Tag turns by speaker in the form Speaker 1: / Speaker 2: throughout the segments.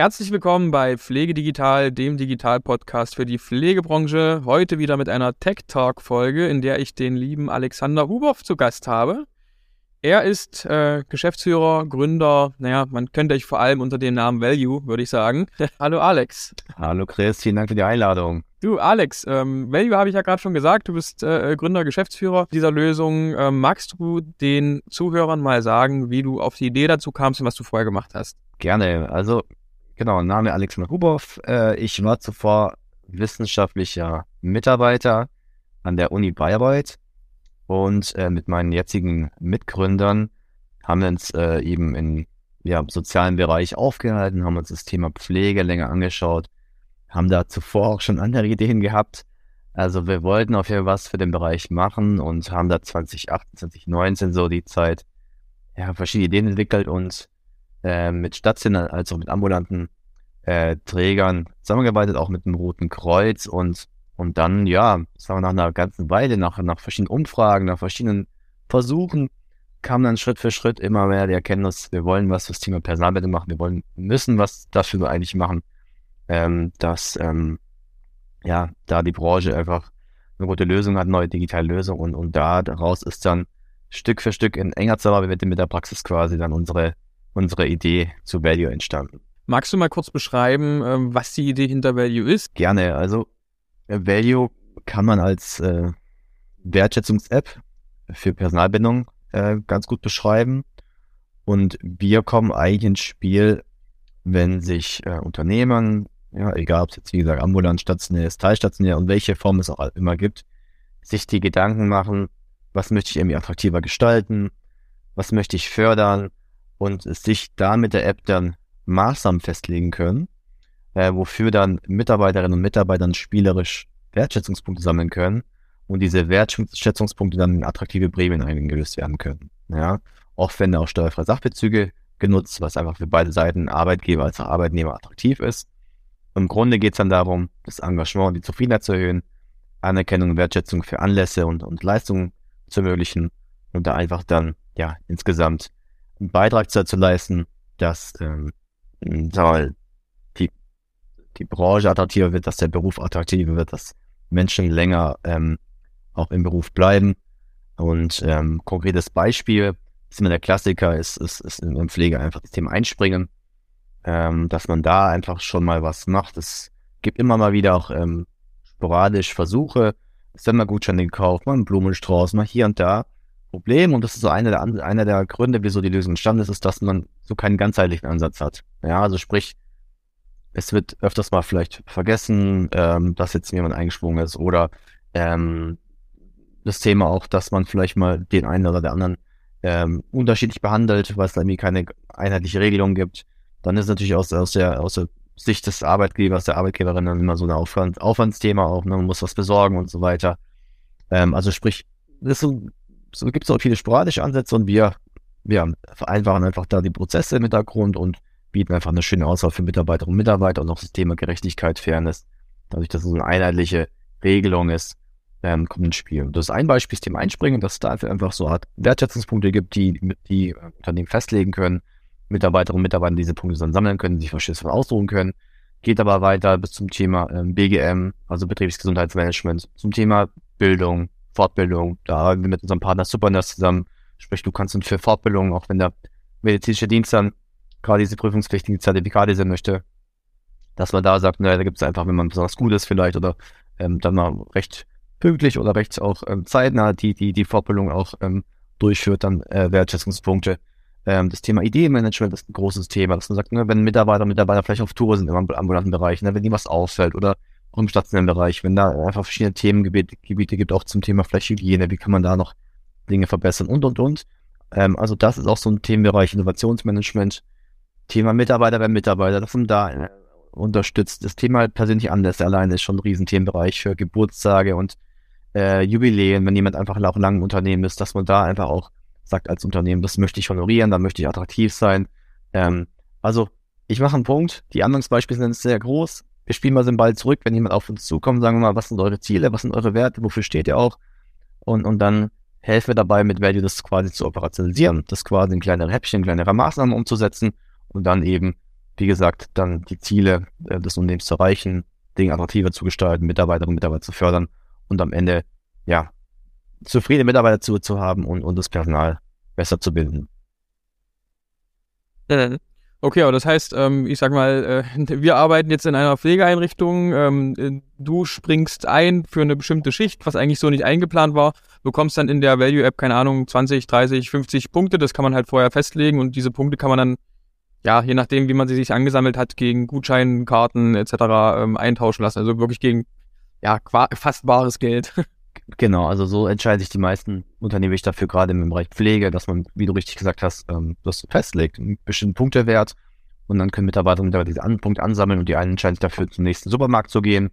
Speaker 1: Herzlich willkommen bei Pflege Digital, dem Digital-Podcast für die Pflegebranche. Heute wieder mit einer Tech Talk-Folge, in der ich den lieben Alexander Hubow zu Gast habe. Er ist äh, Geschäftsführer, Gründer, naja, man könnte euch vor allem unter dem Namen Value, würde ich sagen. Hallo Alex.
Speaker 2: Hallo Chris, vielen Dank für die Einladung.
Speaker 1: Du Alex, ähm, Value habe ich ja gerade schon gesagt, du bist äh, Gründer, Geschäftsführer dieser Lösung. Ähm, magst du den Zuhörern mal sagen, wie du auf die Idee dazu kamst und was du vorher gemacht hast?
Speaker 2: Gerne. Also genau, Name Alexander Hubow. Äh, ich war zuvor wissenschaftlicher Mitarbeiter an der Uni Bayreuth und äh, mit meinen jetzigen Mitgründern haben wir uns äh, eben im ja, sozialen Bereich aufgehalten, haben uns das Thema Pflege länger angeschaut, haben da zuvor auch schon andere Ideen gehabt. Also wir wollten auf jeden Fall was für den Bereich machen und haben da 2018, 2019 so die Zeit ja, verschiedene Ideen entwickelt und äh, mit stationären als auch mit ambulanten äh, Trägern zusammengearbeitet, auch mit dem Roten Kreuz und und dann, ja, sagen wir nach einer ganzen Weile, nach, nach verschiedenen Umfragen, nach verschiedenen Versuchen, kam dann Schritt für Schritt immer mehr die Erkenntnis, wir wollen was fürs Thema Personalbildung machen, wir wollen, müssen was dafür eigentlich machen, ähm, dass, ähm, ja, da die Branche einfach eine gute Lösung hat, neue digitale Lösung und, und da daraus ist dann Stück für Stück in enger Zusammenarbeit mit der Praxis quasi dann unsere, unsere Idee zu Value entstanden.
Speaker 1: Magst du mal kurz beschreiben, ähm, was die Idee hinter Value ist?
Speaker 2: Gerne. Also Value kann man als äh, Wertschätzungs-App für Personalbindung äh, ganz gut beschreiben. Und wir kommen eigentlich ins Spiel, wenn sich äh, Unternehmen, ja, egal ob es jetzt wie gesagt ambulant, stationär ist, teilstationär und welche Form es auch immer gibt, sich die Gedanken machen, was möchte ich irgendwie attraktiver gestalten, was möchte ich fördern und sich da mit der App dann Maßnahmen festlegen können, äh, wofür dann Mitarbeiterinnen und Mitarbeiter spielerisch Wertschätzungspunkte sammeln können und diese Wertschätzungspunkte dann in attraktive Prämien eingelöst werden können. Ja, oft werden auch steuerfreie Sachbezüge genutzt, was einfach für beide Seiten, Arbeitgeber als auch Arbeitnehmer, attraktiv ist. Im Grunde geht es dann darum, das Engagement und die Zufriedenheit zu erhöhen, Anerkennung und Wertschätzung für Anlässe und, und Leistungen zu ermöglichen und da einfach dann ja insgesamt einen Beitrag dazu leisten, dass ähm, sagen die, die Branche attraktiver wird, dass der Beruf attraktiver wird, dass Menschen länger ähm, auch im Beruf bleiben. Und ähm, konkretes Beispiel, ist immer der Klassiker, ist, ist, ist der Pflege einfach das Thema Einspringen, ähm, dass man da einfach schon mal was macht. Es gibt immer mal wieder auch ähm, sporadisch Versuche, Sendergutscheine gekauft, mal einen Blumenstrauß, mal hier und da. Problem, und das ist so einer der, einer der Gründe, wieso die Lösung entstanden ist, ist, dass man so keinen ganzheitlichen Ansatz hat. Ja, also sprich, es wird öfters mal vielleicht vergessen, ähm, dass jetzt jemand eingesprungen ist oder ähm, das Thema auch, dass man vielleicht mal den einen oder der anderen ähm, unterschiedlich behandelt, weil es da irgendwie keine einheitliche Regelung gibt. Dann ist natürlich aus, aus, der, aus der Sicht des Arbeitgebers, der Arbeitgeberin dann immer so ein Aufwand, Aufwandsthema auch, ne? man muss was besorgen und so weiter. Ähm, also sprich, das so, so gibt es auch viele sporadische Ansätze und wir, wir vereinfachen einfach da die Prozesse im Hintergrund und bieten einfach eine schöne Auswahl für Mitarbeiterinnen und Mitarbeiter und auch das Thema Gerechtigkeit, Fairness. Dadurch, dass es eine einheitliche Regelung ist, ähm, kommt ins Spiel. das ist ein Beispiel, das Thema Einspringen, dass es da einfach so Art Wertschätzungspunkte gibt, die die äh, Unternehmen festlegen können, Mitarbeiterinnen und Mitarbeiter diese Punkte dann sammeln können, sich verschiedene aussuchen können. Geht aber weiter bis zum Thema ähm, BGM, also Betriebsgesundheitsmanagement, zum Thema Bildung, Fortbildung. Da haben wir mit unserem Partner Supernurse zusammen, sprich, du kannst uns für Fortbildung, auch wenn der medizinische Dienst dann gerade diese prüfungspflichtigen Zertifikate sehen möchte, dass man da sagt, naja, da gibt es einfach, wenn man besonders gut ist vielleicht oder ähm, dann mal recht pünktlich oder recht auch ähm, zeitnah die, die, die Fortbildung auch ähm, durchführt, dann äh, Wertschätzungspunkte. Ähm, das Thema Ideenmanagement ist ein großes Thema, dass man sagt, ne, wenn Mitarbeiter Mitarbeiter vielleicht auf Tour sind im ambulanten Bereich, ne, wenn ihnen was auffällt oder auch im stationären Bereich, wenn da einfach verschiedene Themengebiete Gebiete gibt, auch zum Thema vielleicht Hygiene, wie kann man da noch Dinge verbessern und, und, und. Ähm, also das ist auch so ein Themenbereich Innovationsmanagement, Thema Mitarbeiter bei Mitarbeiter, dass man da äh, unterstützt. Das Thema persönlich anders alleine ist schon ein Riesenthemenbereich für Geburtstage und äh, Jubiläen, wenn jemand einfach auch lang im Unternehmen ist, dass man da einfach auch sagt als Unternehmen, das möchte ich honorieren, da möchte ich attraktiv sein. Ähm, also ich mache einen Punkt, die Anwendungsbeispiele sind sehr groß. Wir spielen mal den Ball zurück, wenn jemand auf uns zukommt, sagen wir mal, was sind eure Ziele, was sind eure Werte, wofür steht ihr auch? Und, und dann helfen wir dabei, mit Value das quasi zu operationalisieren, das quasi in kleinere Häppchen, kleinere Maßnahmen umzusetzen und dann eben wie gesagt, dann die Ziele äh, des Unternehmens zu erreichen, Dinge attraktiver zu gestalten, Mitarbeiterinnen und Mitarbeiter zu fördern und am Ende, ja, zufriedene Mitarbeiter zu, zu haben und, und das Personal besser zu binden.
Speaker 1: Mhm. Okay, aber das heißt, ähm, ich sag mal, äh, wir arbeiten jetzt in einer Pflegeeinrichtung, ähm, äh, du springst ein für eine bestimmte Schicht, was eigentlich so nicht eingeplant war, bekommst dann in der Value-App, keine Ahnung, 20, 30, 50 Punkte, das kann man halt vorher festlegen und diese Punkte kann man dann, ja, je nachdem, wie man sie sich angesammelt hat, gegen Gutscheinkarten etc. Ähm, eintauschen lassen, also wirklich gegen, ja, fast bares Geld.
Speaker 2: Genau, also so entscheiden sich die meisten Unternehmen sich dafür, gerade im Bereich Pflege, dass man, wie du richtig gesagt hast, ähm, das festlegt, einen bestimmten Punktewert und dann können Mitarbeiter und Mitarbeiter diese an Punkte ansammeln und die einen entscheiden sich dafür, zum nächsten Supermarkt zu gehen.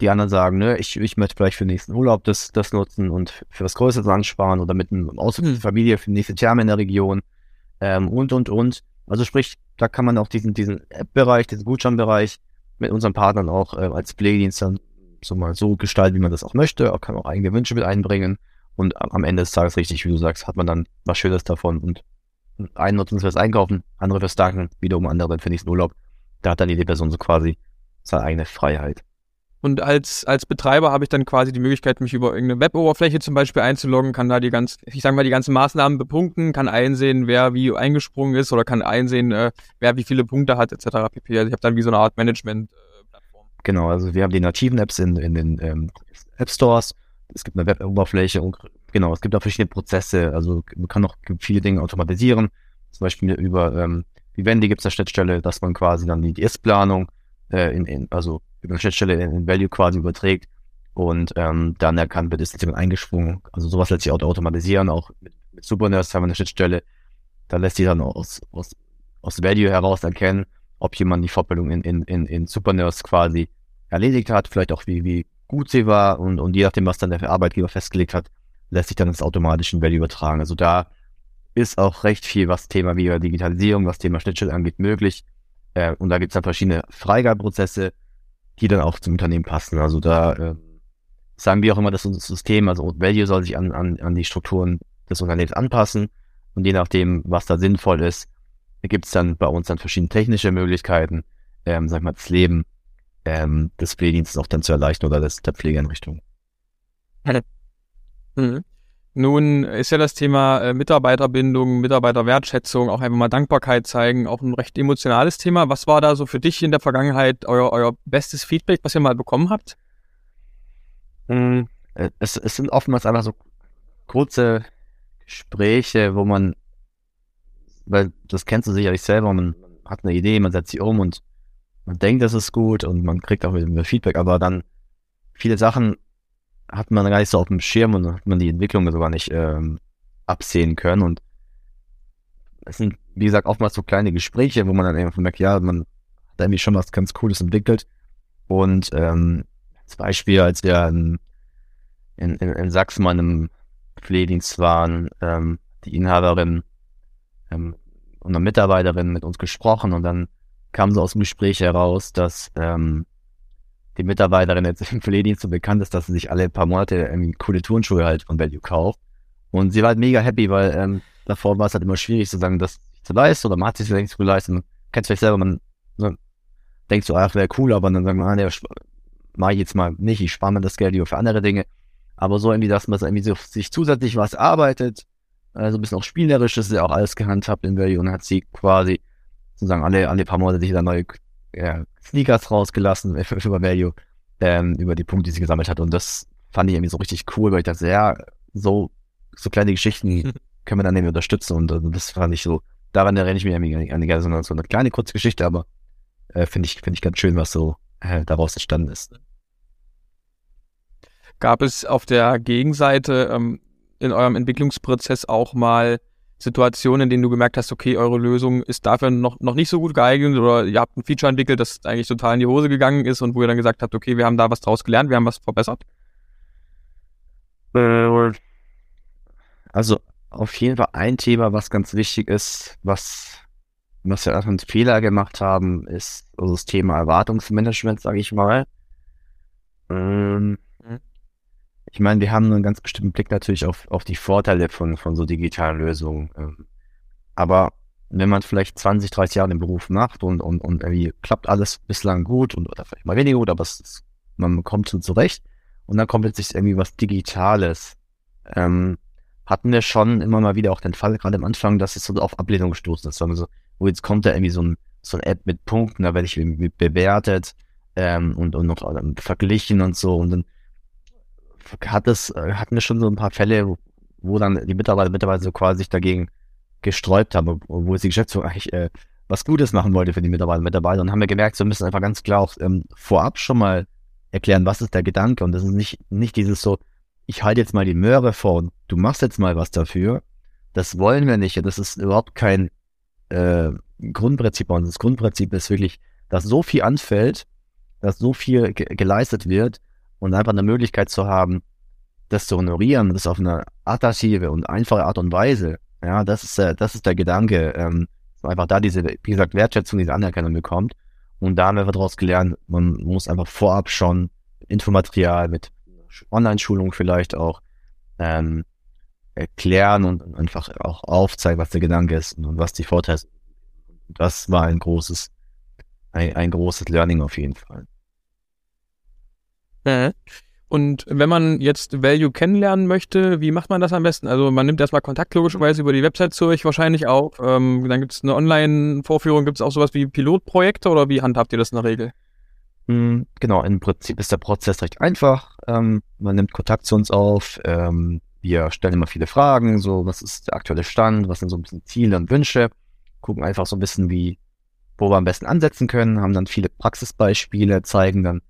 Speaker 2: Die anderen sagen, ne, ich, ich möchte vielleicht für den nächsten Urlaub das, das nutzen und für was Größeres ansparen oder mit einem Ausflug hm. Familie für die nächste Therme in der Region ähm, und, und, und. Also sprich, da kann man auch diesen, diesen App-Bereich, diesen Gutscheinbereich mit unseren Partnern auch äh, als Pflegedienst dann so mal so gestalten, wie man das auch möchte, kann auch eigene Wünsche mit einbringen und am Ende des Tages richtig, wie du sagst, hat man dann was Schönes davon und einen nutzen fürs Einkaufen, andere fürs Danken, wiederum andere dann für nächsten Urlaub. Da hat dann jede Person so quasi seine eigene Freiheit.
Speaker 1: Und als, als Betreiber habe ich dann quasi die Möglichkeit, mich über irgendeine Web-Oberfläche zum Beispiel einzuloggen, kann da die ganz, ich sage mal, die ganzen Maßnahmen bepunkten, kann einsehen, wer wie eingesprungen ist oder kann einsehen, äh, wer wie viele Punkte hat, etc. pp. Also ich habe dann wie so eine Art Management
Speaker 2: Genau, also wir haben die nativen Apps in, in den ähm, App Stores. Es gibt eine Web-Oberfläche und genau, es gibt auch verschiedene Prozesse. Also man kann auch viele Dinge automatisieren. Zum Beispiel über ähm, Vivendi gibt es eine Schnittstelle, dass man quasi dann die, Ist-Planung äh, in, in, also über eine Schnittstelle in, in Value quasi überträgt und ähm, dann erkannt wird, ist jemand eingesprungen. Also sowas lässt sich auch automatisieren, auch mit, mit Supernurse haben wir eine Schnittstelle. Da lässt sich dann aus, aus, aus Value heraus erkennen, ob jemand die Fortbildung in, in, in, in Supernurse quasi erledigt hat, vielleicht auch wie, wie gut sie war und, und je nachdem, was dann der Arbeitgeber festgelegt hat, lässt sich dann das automatisch in Value übertragen. Also da ist auch recht viel, was Thema wie Digitalisierung, was Thema Schnittstelle angeht, möglich. Äh, und da gibt es dann verschiedene Freigabeprozesse, die dann auch zum Unternehmen passen. Also da äh, sagen wir auch immer, dass unser System, also Value soll sich an, an, an die Strukturen des Unternehmens anpassen. Und je nachdem, was da sinnvoll ist, gibt es dann bei uns dann verschiedene technische Möglichkeiten, ähm, sag mal, das Leben ähm, des Pflegedienstes auch dann zu erleichtern oder des, der Pflegeeinrichtung.
Speaker 1: Mhm. Nun ist ja das Thema äh, Mitarbeiterbindung, Mitarbeiterwertschätzung, auch einfach mal Dankbarkeit zeigen, auch ein recht emotionales Thema. Was war da so für dich in der Vergangenheit euer, euer bestes Feedback, was ihr mal bekommen habt?
Speaker 2: Mhm. Es, es sind oftmals einfach so kurze Gespräche, wo man weil das kennst du sicherlich selber, man hat eine Idee, man setzt sie um und man denkt, das ist gut und man kriegt auch wieder Feedback, aber dann viele Sachen hat man gar nicht so auf dem Schirm und hat man die Entwicklung sogar nicht ähm, absehen können und es sind, wie gesagt, oftmals so kleine Gespräche, wo man dann einfach merkt, ja, man hat irgendwie schon was ganz Cooles entwickelt und ähm, als Beispiel, als wir in, in, in Sachsen mal in einem Pflegedienst waren, ähm, die Inhaberin ähm, und eine Mitarbeiterin mit uns gesprochen und dann kam so aus dem Gespräch heraus, dass ähm, die Mitarbeiterin jetzt im Pflegedienst so bekannt ist, dass sie sich alle paar Monate irgendwie coole Turnschuhe halt von Value kauft. Und sie war halt mega happy, weil ähm, davor war es halt immer schwierig zu sagen, das zu leisten oder man hat sich das nicht geleistet. Man kennt es vielleicht selber, man so, denkt so, ach, wäre cool, aber dann sagt man, ah, nee, mache ich jetzt mal nicht, ich spare mir das Geld lieber für andere Dinge. Aber so irgendwie, dass man irgendwie so, sich zusätzlich was arbeitet, äh, so ein bisschen auch spielerisch, das ist ja auch alles gehandhabt in Value und hat sie quasi sozusagen alle, alle paar Monate sich da neue ja, Sneakers rausgelassen für Value, ähm, über die Punkte, die sie gesammelt hat. Und das fand ich irgendwie so richtig cool, weil ich dachte, ja, so, so kleine Geschichten können wir dann irgendwie unterstützen und also das fand ich so, daran erinnere ich mich irgendwie an die eine, so eine kleine kurze Geschichte, aber äh, finde ich, finde ich ganz schön, was so äh, daraus entstanden ist.
Speaker 1: Gab es auf der Gegenseite ähm, in eurem Entwicklungsprozess auch mal Situationen, in denen du gemerkt hast, okay, eure Lösung ist dafür noch, noch nicht so gut geeignet oder ihr habt ein Feature entwickelt, das eigentlich total in die Hose gegangen ist und wo ihr dann gesagt habt, okay, wir haben da was draus gelernt, wir haben was verbessert?
Speaker 2: Äh, also auf jeden Fall ein Thema, was ganz wichtig ist, was, was wir einen Fehler gemacht haben, ist also das Thema Erwartungsmanagement, sage ich mal. Ähm, ich meine, wir haben einen ganz bestimmten Blick natürlich auf, auf die Vorteile von, von so digitalen Lösungen. Ähm, aber wenn man vielleicht 20, 30 Jahre den Beruf macht und, und, und irgendwie klappt alles bislang gut und oder vielleicht mal weniger gut, aber ist, man kommt schon zurecht. Und dann kommt jetzt irgendwie was Digitales. Ähm, hatten wir schon immer mal wieder auch den Fall, gerade am Anfang, dass es so auf Ablehnung gestoßen ist. So, wo jetzt kommt da irgendwie so ein, so ein App mit Punkten, da werde ich irgendwie bewertet ähm, und, und noch ähm, verglichen und so. Und dann hat es, äh, hatten wir schon so ein paar Fälle, wo, dann die Mitarbeiter, Mitarbeiter so quasi sich dagegen gesträubt haben, wo die Geschäftsführung eigentlich äh, was Gutes machen wollte für die Mitarbeiter und Mitarbeiter. Und haben wir gemerkt, so müssen einfach ganz klar auch ähm, vorab schon mal erklären, was ist der Gedanke. Und das ist nicht, nicht dieses so, ich halte jetzt mal die Möhre vor und du machst jetzt mal was dafür. Das wollen wir nicht. Das ist überhaupt kein äh, Grundprinzip Und Das Grundprinzip ist wirklich, dass so viel anfällt, dass so viel ge geleistet wird und einfach eine Möglichkeit zu haben, das zu honorieren, das auf eine attraktive und einfache Art und Weise. Ja, das ist, äh, das ist der Gedanke, ähm, einfach da diese, wie gesagt, Wertschätzung, diese Anerkennung bekommt. Und da haben wir daraus gelernt, man muss einfach vorab schon Infomaterial mit Online-Schulung vielleicht auch ähm, erklären und einfach auch aufzeigen, was der Gedanke ist und was die Vorteile sind. Das war ein großes, ein, ein großes Learning auf jeden Fall.
Speaker 1: Und wenn man jetzt Value kennenlernen möchte, wie macht man das am besten? Also man nimmt erstmal Kontakt logischerweise über die Website zu euch wahrscheinlich auf. Ähm, dann gibt es eine Online-Vorführung, gibt es auch sowas wie Pilotprojekte oder wie handhabt ihr das in der Regel?
Speaker 2: Hm, genau, im Prinzip ist der Prozess recht einfach. Ähm, man nimmt Kontakt zu uns auf. Ähm, wir stellen immer viele Fragen, so was ist der aktuelle Stand, was sind so ein bisschen Ziele und Wünsche. Gucken einfach so ein bisschen, wie, wo wir am besten ansetzen können, haben dann viele Praxisbeispiele, zeigen dann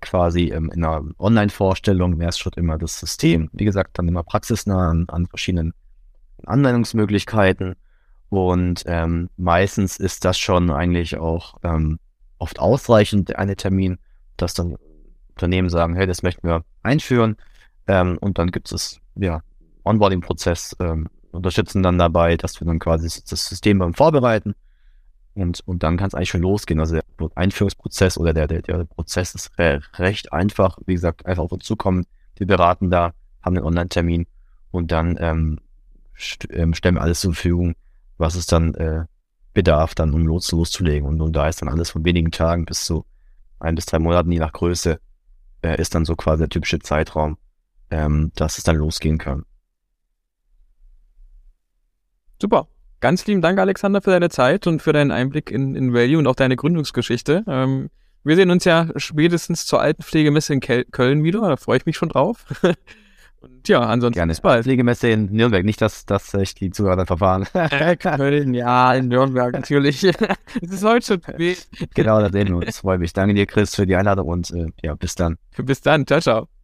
Speaker 2: quasi ähm, in einer Online-Vorstellung im ersten Schritt immer das System. Wie gesagt, dann immer praxisnah an, an verschiedenen Anwendungsmöglichkeiten. Und ähm, meistens ist das schon eigentlich auch ähm, oft ausreichend, der eine Termin, dass dann Unternehmen sagen, hey, das möchten wir einführen. Ähm, und dann gibt es ja Onboarding-Prozess, ähm, unterstützen dann dabei, dass wir dann quasi das System beim Vorbereiten und, und dann kann es eigentlich schon losgehen. Also der Einführungsprozess oder der, der, der Prozess ist recht einfach. Wie gesagt, einfach auf uns zukommen. Wir beraten da, haben einen Online-Termin und dann ähm, st ähm, stellen wir alles zur Verfügung, was es dann äh, bedarf, dann um los, loszulegen. Und, und da ist dann alles von wenigen Tagen bis zu ein bis drei Monaten, je nach Größe, äh, ist dann so quasi der typische Zeitraum, ähm, dass es dann losgehen kann.
Speaker 1: Super. Ganz lieben Dank, Alexander, für deine Zeit und für deinen Einblick in, in Value und auch deine Gründungsgeschichte. Ähm, wir sehen uns ja spätestens zur Altenpflegemesse in Köln wieder. Da freue ich mich schon drauf.
Speaker 2: Und ja, ansonsten Gerne. bis bald. Pflegemesse in Nürnberg, nicht, dass, dass ich die Zuhörer dann verfahren.
Speaker 1: Köln, ja, in Nürnberg natürlich. es ist heute schon spät.
Speaker 2: Genau, da sehen wir uns. Freue mich. Danke dir, Chris, für die Einladung und äh, ja, bis dann.
Speaker 1: Bis dann. Ciao, ciao.